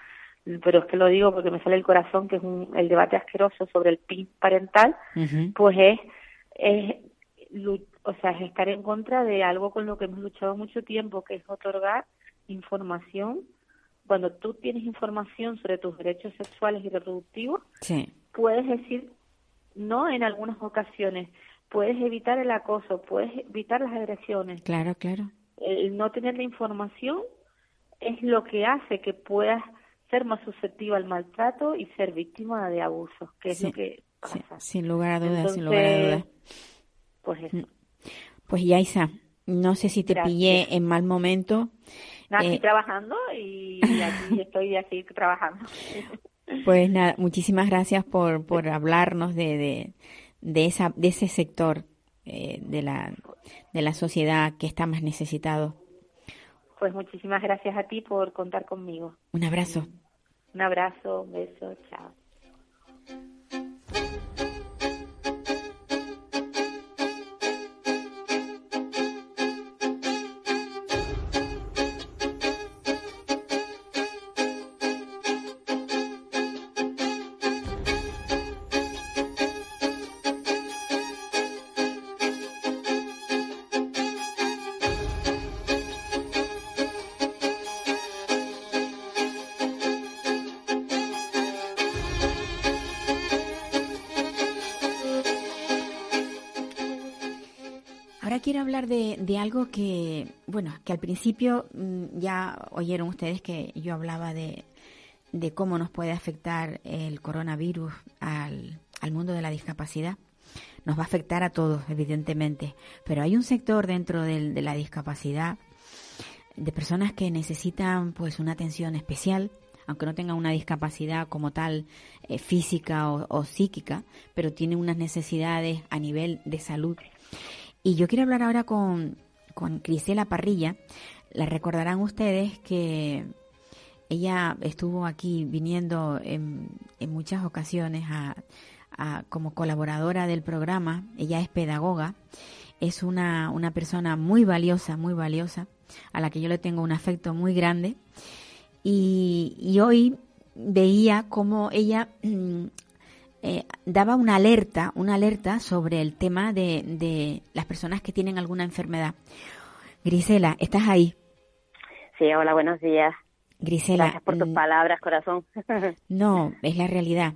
pero es que lo digo porque me sale el corazón, que es el debate asqueroso sobre el PIB parental, pues es, es, o sea, es estar en contra de algo con lo que hemos luchado mucho tiempo, que es otorgar información. Cuando tú tienes información sobre tus derechos sexuales y reproductivos, puedes decir no en algunas ocasiones, puedes evitar el acoso, puedes evitar las agresiones. Claro, claro. El no tener la información es lo que hace que puedas ser más susceptible al maltrato y ser víctima de abusos, que es lo que pasa. sin lugar a dudas, sin lugar a dudas. Pues eso. Mm. Pues Yaisa, no sé si te pillé en mal momento. Estoy eh, trabajando y aquí estoy así trabajando. Pues nada, muchísimas gracias por, por hablarnos de, de, de, esa, de ese sector eh, de, la, de la sociedad que está más necesitado. Pues muchísimas gracias a ti por contar conmigo. Un abrazo. Un abrazo, un beso, chao. Algo que, bueno, que al principio mm, ya oyeron ustedes que yo hablaba de, de cómo nos puede afectar el coronavirus al, al mundo de la discapacidad. Nos va a afectar a todos, evidentemente, pero hay un sector dentro de la discapacidad de personas que necesitan pues una atención especial, aunque no tengan una discapacidad como tal eh, física o, o, psíquica, pero tienen unas necesidades a nivel de salud y yo quiero hablar ahora con, con Crisela Parrilla. La recordarán ustedes que ella estuvo aquí viniendo en, en muchas ocasiones a, como colaboradora del programa. Ella es pedagoga. Es una, una persona muy valiosa, muy valiosa, a la que yo le tengo un afecto muy grande. Y, y hoy veía cómo ella mm, eh, daba una alerta, una alerta sobre el tema de, de las personas que tienen alguna enfermedad. Grisela, ¿estás ahí? Sí, hola, buenos días. Grisela. Gracias por tus mm, palabras, corazón. no, es la realidad.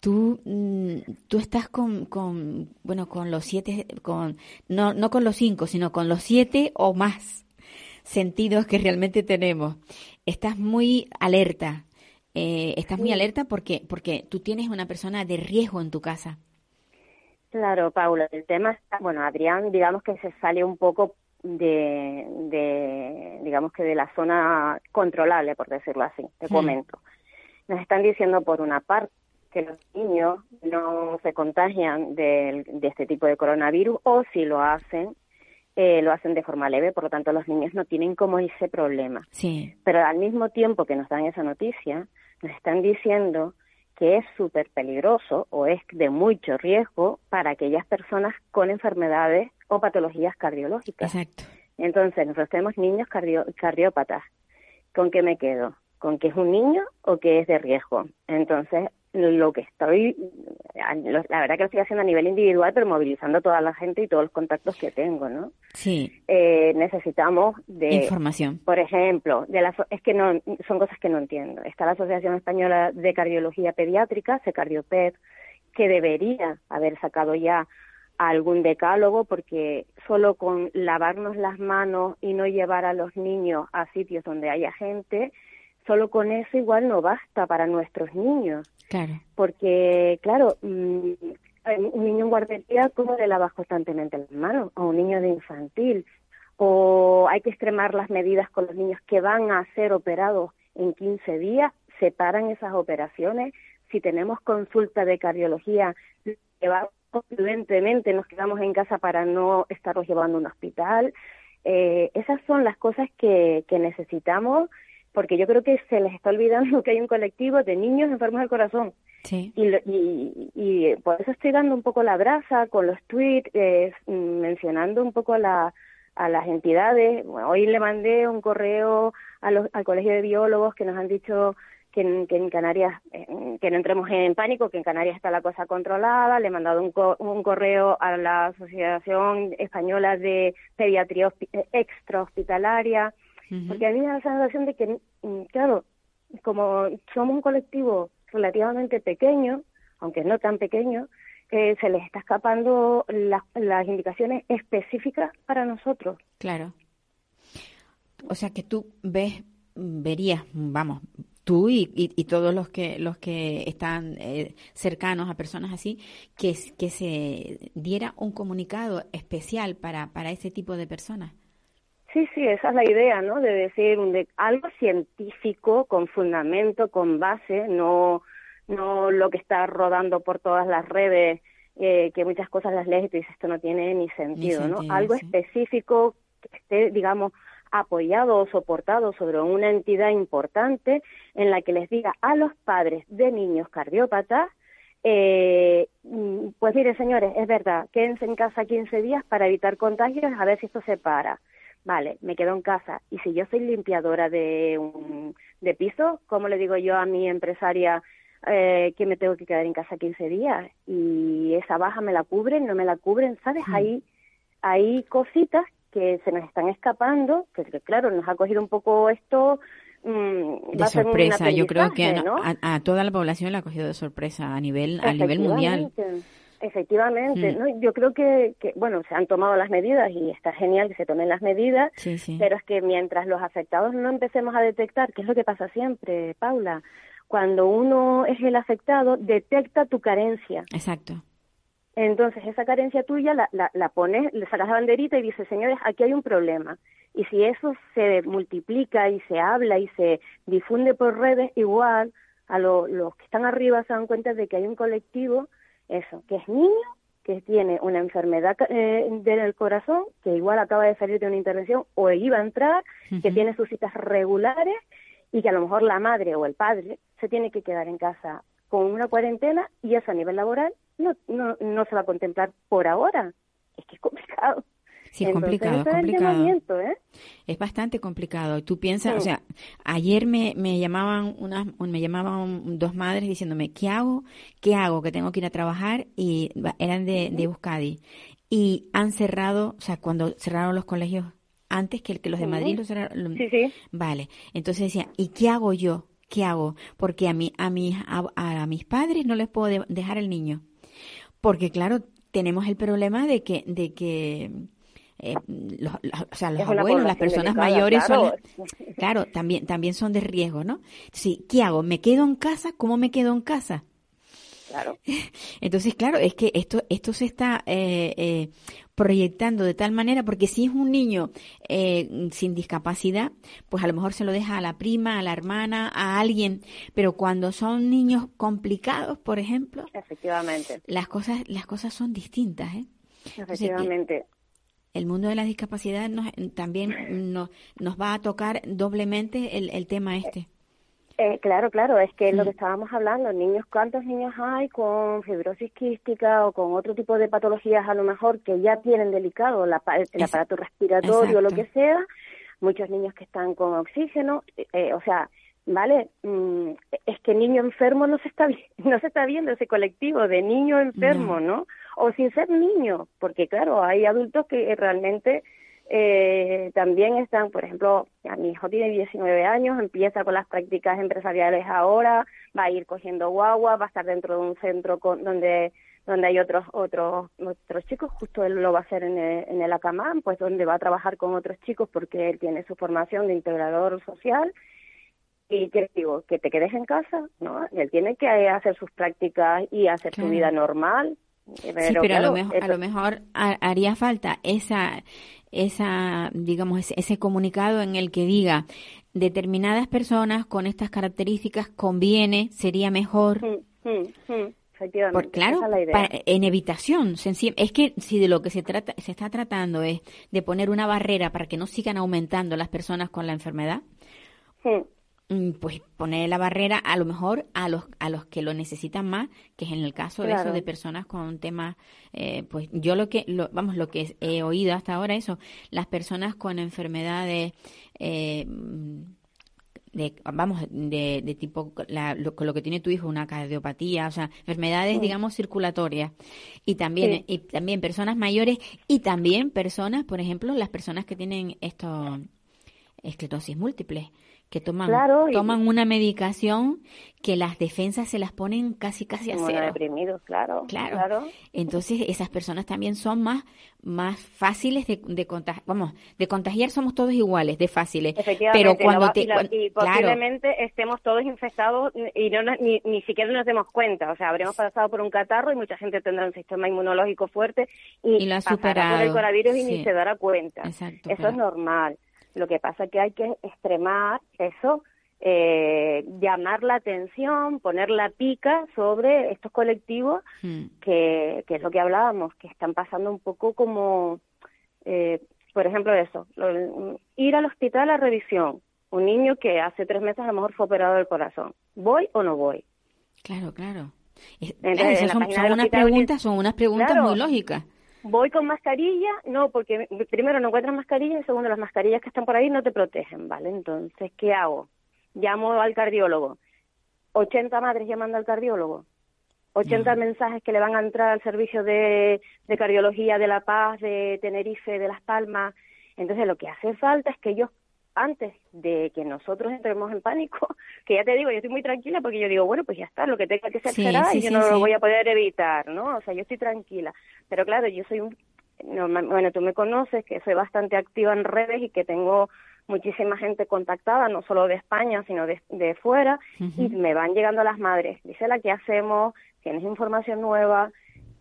Tú, mm, tú estás con, con, bueno, con los siete, con, no, no con los cinco, sino con los siete o más sentidos que realmente tenemos. Estás muy alerta, eh, estás muy alerta porque, porque tú tienes una persona de riesgo en tu casa. Claro, Paula, el tema está, bueno, Adrián, digamos que se sale un poco de, de, digamos que de la zona controlable, por decirlo así, te hmm. comento. Nos están diciendo por una parte que los niños no se contagian de, de este tipo de coronavirus o si lo hacen, eh, lo hacen de forma leve, por lo tanto los niños no tienen como ese problema. Sí. Pero al mismo tiempo que nos dan esa noticia, nos están diciendo que es súper peligroso o es de mucho riesgo para aquellas personas con enfermedades o patologías cardiológicas. Exacto. Entonces, nosotros tenemos niños cardiópatas. ¿Con qué me quedo? ¿Con que es un niño o que es de riesgo? Entonces, lo que estoy, la verdad que lo estoy haciendo a nivel individual, pero movilizando toda la gente y todos los contactos que tengo, ¿no? Sí. Eh, necesitamos de información. Por ejemplo, de la, es que no son cosas que no entiendo. Está la Asociación Española de Cardiología Pediátrica, Secardioped, que debería haber sacado ya algún decálogo porque solo con lavarnos las manos y no llevar a los niños a sitios donde haya gente solo con eso igual no basta para nuestros niños. Claro. Porque, claro, mm, un niño en guardería, ¿cómo le lavas constantemente las manos? O un niño de infantil. O hay que extremar las medidas con los niños que van a ser operados en 15 días, separan esas operaciones. Si tenemos consulta de cardiología, prudentemente nos quedamos en casa para no estarlos llevando a un hospital. Eh, esas son las cosas que, que necesitamos porque yo creo que se les está olvidando que hay un colectivo de niños enfermos del corazón. Sí. Y, y, y, por eso estoy dando un poco la brasa con los tweets, eh, mencionando un poco a, la, a las entidades. hoy le mandé un correo a los, al Colegio de Biólogos que nos han dicho que en, Canarias, eh, que no entremos en pánico, que en Canarias está la cosa controlada. Le he mandado un, un correo a la Asociación Española de Pediatría porque a mí me da la sensación de que, mm, claro, como somos un colectivo relativamente pequeño, aunque no tan pequeño, eh, se les está escapando las indicaciones específicas para nosotros. Claro. O sea que tú ves, verías, vamos, tú y, y, todos los que los que están eh, cercanos a personas así, que, que se diera un comunicado especial para, para ese tipo de personas. Sí, sí, esa es la idea, ¿no? De decir un de, algo científico, con fundamento, con base, no, no lo que está rodando por todas las redes, eh, que muchas cosas las lees y tú dices, esto no tiene ni sentido, ¿no? Algo específico que esté, digamos, apoyado o soportado sobre una entidad importante en la que les diga a los padres de niños cardiópatas, eh, mm, pues mire señores, es verdad, quédense en casa 15 días para evitar contagios, a ver si esto se para. Vale, me quedo en casa. Y si yo soy limpiadora de, un, de piso, ¿cómo le digo yo a mi empresaria eh, que me tengo que quedar en casa 15 días? Y esa baja me la cubren, no me la cubren, ¿sabes? Ahí hay cositas que se nos están escapando, que, claro, nos ha cogido un poco esto mm, de sorpresa. Yo creo que a, toda la población la ha cogido de sorpresa a nivel a nivel mundial. Efectivamente, mm. ¿no? yo creo que, que, bueno, se han tomado las medidas y está genial que se tomen las medidas, pero es que mientras los afectados no empecemos a detectar, que es lo que pasa siempre, Paula, cuando uno es el afectado, detecta tu carencia. Exacto. Entonces, esa carencia tuya la, la, la pones, le sacas la banderita y dices, señores, aquí hay un problema. Y si eso se multiplica y se habla y se difunde por redes, igual a los que están arriba se dan cuenta de que hay un colectivo, eso, que es niño, que tiene una enfermedad eh, del corazón, que igual acaba de salir de una intervención o iba a entrar, que tiene sus citas regulares y que a lo mejor la madre o el padre se tiene que quedar en casa con una cuarentena y eso a nivel laboral no, no, no se va a contemplar por ahora. Es que es complicado. Sí, es complicado, es complicado. ¿eh? Es bastante complicado. Tú piensas, o sea, ayer me, me llamaban unas, me llamaban dos madres diciéndome, ¿qué hago? ¿Qué hago? Que tengo que ir a trabajar y eran de, de Euskadi. Y han cerrado, o sea, cuando cerraron los colegios antes que, el, que los de Madrid los cerraron. Sí, sí. Vale. Entonces decía, ¿y qué hago yo? ¿Qué hago? Porque a, mí, a, mis, a, a mis padres no les puedo dejar el niño porque claro, tenemos el problema de que, de que eh, los, o sea, los abuelos, las personas mayores claro. son, claro, también, también son de riesgo, ¿no? Sí, ¿qué hago? ¿Me quedo en casa? ¿Cómo me quedo en casa? Claro. Entonces, claro, es que esto, esto se está eh, eh, proyectando de tal manera, porque si es un niño eh, sin discapacidad, pues a lo mejor se lo deja a la prima, a la hermana, a alguien, pero cuando son niños complicados, por ejemplo, efectivamente, las cosas, las cosas son distintas, ¿eh? Efectivamente. El mundo de la discapacidad nos, también nos, nos va a tocar doblemente el, el tema este. Eh, claro, claro, es que lo que estábamos hablando, niños, ¿cuántos niños hay con fibrosis quística o con otro tipo de patologías a lo mejor que ya tienen delicado el aparato respiratorio o lo que sea? Muchos niños que están con oxígeno, eh, eh, o sea, ¿vale? Mm, es que niño enfermo no se está no se está viendo ese colectivo de niño enfermo, ¿no? O sin ser niño, porque claro, hay adultos que realmente eh, también están, por ejemplo, mi hijo tiene 19 años, empieza con las prácticas empresariales ahora, va a ir cogiendo guagua, va a estar dentro de un centro con, donde donde hay otros otros otros chicos, justo él lo va a hacer en el, en el ACAMAN, pues donde va a trabajar con otros chicos porque él tiene su formación de integrador social y que digo que te quedes en casa, ¿no? Él tiene que hacer sus prácticas y hacer su vida normal. Pero, sí, pero a, lo mejor, a lo mejor haría falta esa esa, digamos, ese, comunicado en el que diga determinadas personas con estas características conviene, sería mejor. Mm, mm, mm, efectivamente. claro, en evitación, es que si de lo que se trata, se está tratando es de poner una barrera para que no sigan aumentando las personas con la enfermedad, Mm, pues poner la barrera a lo mejor a los a los que lo necesitan más que es en el caso de eso de personas con temas eh, pues yo lo que lo, vamos lo que he oído hasta ahora eso las personas con enfermedades eh, de vamos, de, de tipo, la, lo, lo, que tiene tu hijo, una cardiopatía, o sea, enfermedades, digamos, circulatorias. Y también, y también personas mayores y también personas, por ejemplo, las personas que tienen esto, esclerosis múltiple que toman toman una medicación que las defensas se las ponen casi casi a cero. deprimidos, claro, claro. Entonces esas personas también son más más fáciles de, de contagiar, vamos, de contagiar somos todos iguales, de fáciles. Pero cuando te, y, posiblemente estemos todos infectados y no ni, ni siquiera nos demos cuenta, o sea, habremos pasado por un catarro y mucha gente tendrá un sistema inmunológico fuerte y, lo ha superado. por el coronavirus y ni se dará cuenta. Eso es normal. Lo que pasa es que hay que extremar eso, eh, llamar la atención, poner la pica sobre estos colectivos hmm. que, que, es lo que hablábamos, que están pasando un poco como, eh, por ejemplo, eso, ir al hospital a revisión, un niño que hace tres meses a lo mejor fue operado del corazón, ¿voy o no voy? Claro, claro. son, unas preguntas, son unas preguntas muy lógicas. Voy con mascarilla, no, porque primero no encuentras mascarilla y segundo las mascarillas que están por ahí no te protegen, ¿vale? Entonces, ¿qué hago? Llamo al cardiólogo. 80 madres llamando al cardiólogo. 80 mensajes que le van a entrar al servicio de, de cardiología de La Paz, de Tenerife, de Las Palmas. Entonces, lo que hace falta es que ellos antes de que nosotros entremos en pánico, que ya te digo, yo estoy muy tranquila porque yo digo, bueno, pues ya está, lo que tenga que ser será y yo no lo voy a poder evitar, ¿no? O sea, yo estoy tranquila. Pero claro, yo soy un, bueno, tú me conoces, que soy bastante activa en redes y que tengo muchísima gente contactada, no solo de España, sino de, de fuera, y me van llegando las madres. Dice la que hacemos? ¿Tienes información nueva?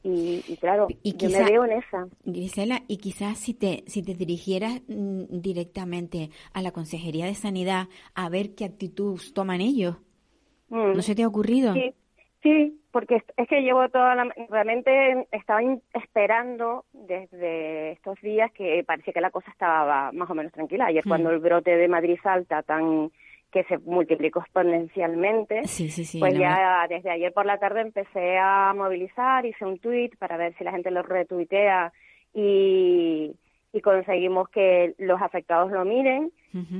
Y, claro, yo me veo en esa. Grisela, y quizás si te, si te dirigieras mm, directamente a la Consejería de Sanidad a ver qué actitud toman ellos. Mm. ¿No se te ha ocurrido? Sí, sí, porque es que llevo toda la... Realmente estaba esperando desde estos días que parecía que la cosa estaba más o menos tranquila. Ayer mm. cuando el brote de Madrid salta tan que se multiplicó exponencialmente. pues ya desde ayer por la tarde empecé a movilizar, hice un tweet para ver si la gente lo retuitea y, y conseguimos que los afectados lo miren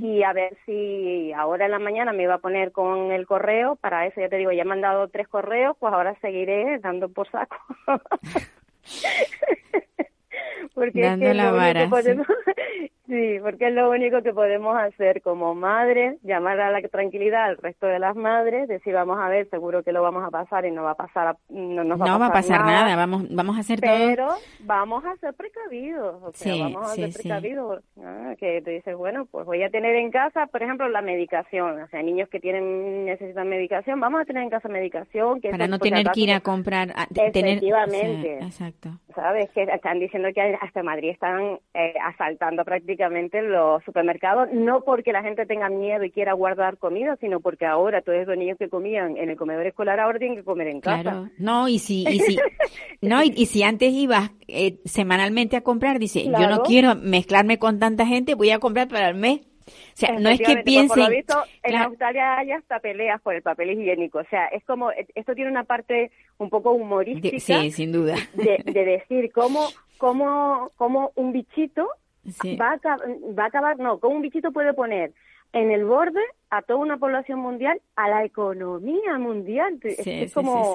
y a ver si ahora en la mañana me iba a poner con el correo, para eso ya te digo, ya he mandado tres correos, pues ahora seguiré dando por saco. porque Dando la vara. Sí, porque es lo único que podemos hacer como madres, llamar a la tranquilidad al resto de las madres, decir vamos a ver, seguro que lo vamos a pasar y no va a pasar, no nos va, a pasar, nada. vamos, vamos a hacer pero vamos a ser precavidos, o sea, vamos a ser precavidos, ah, que te dices bueno, pues voy a tener en casa, por ejemplo, la medicación, o sea, niños que tienen necesitan medicación, vamos a tener en casa medicación, que para no tener que ir a comprar, efectivamente, exacto, sabes que están diciendo que hasta Madrid están eh, asaltando prácticamente los supermercados, no porque la gente tenga miedo y quiera guardar comida, sino porque ahora todos esos niños que comían en el comedor escolar ahora tienen que comer en casa. No, y si, y si, no, y, si antes ibas eh, semanalmente a comprar, dice, yo no quiero mezclarme con tanta gente, voy a comprar para el mes. O sea, no es que piensen... Por visto, en Australia hay hasta peleas por el papel higiénico. O sea, es como, esto tiene una parte un poco humorística. sí, sin duda. De, de decir cómo, cómo, cómo un bichito Va, a, va a acabar, no, como un bichito puede poner en el borde a toda una población mundial, a la economía mundial. es, como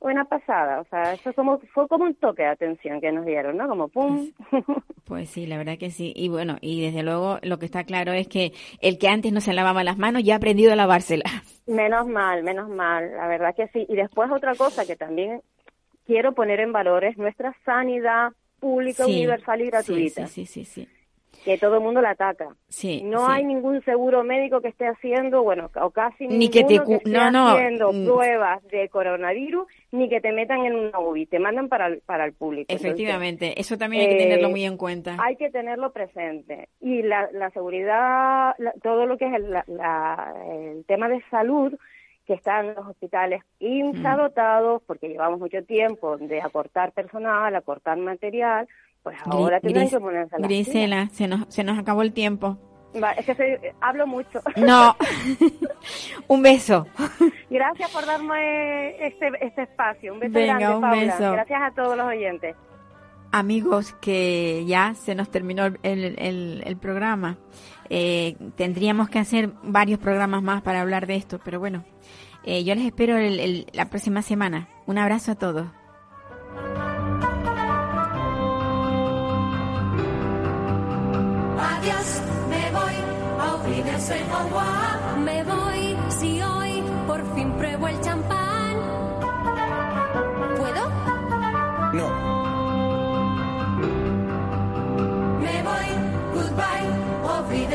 buena pasada, o sea, eso como, fue como un toque de atención que nos dieron, ¿no? Como pum. Pues sí, la verdad que sí. Y bueno, y desde luego lo que está claro es que el que antes no se lavaba las manos ya ha aprendido a lavárselas. Menos mal, menos mal, la verdad que sí. Y después otra cosa que también quiero poner en valor es nuestra sanidad pública, universal y gratuita. Sí, sí, sí, Que todo el mundo la ataca. Sí, no hay ningún seguro médico que esté haciendo, bueno, o casi ni que, te, esté haciendo mm. pruebas de coronavirus, ni que te metan en una UBI, te mandan para el, para el público. Efectivamente, eso también hay que tenerlo muy en cuenta. Hay que tenerlo presente. Y la, la seguridad, todo lo que es el, el tema de salud, que están en los hospitales infradotados, porque llevamos mucho tiempo de acortar personal, acortar material, pues ahora tenemos que ponerse la Grisela, se nos, se nos acabó el tiempo. es que hablo mucho. No, un beso. Gracias por darme este, este espacio. Un beso grande, Paula. Gracias a todos los oyentes. Amigos que ya se nos terminó el, el, programa. Eh, tendríamos que hacer varios programas más para hablar de esto, pero bueno, eh, yo les espero la próxima semana. Un abrazo a todos. Adiós, me voy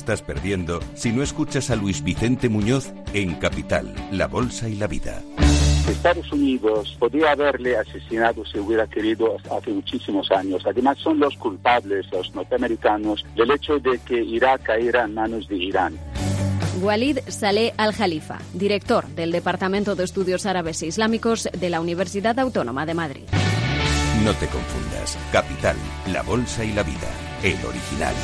Estás perdiendo si no escuchas a Luis Vicente Muñoz en Capital, La Bolsa y la Vida. Estados Unidos podría haberle asesinado si hubiera querido hace muchísimos años. Además son los culpables, los norteamericanos, del hecho de que Irak cayera en manos de Irán. Walid Saleh Al-Jalifa, director del Departamento de Estudios Árabes e Islámicos de la Universidad Autónoma de Madrid. No te confundas. Capital, la bolsa y la vida. El original.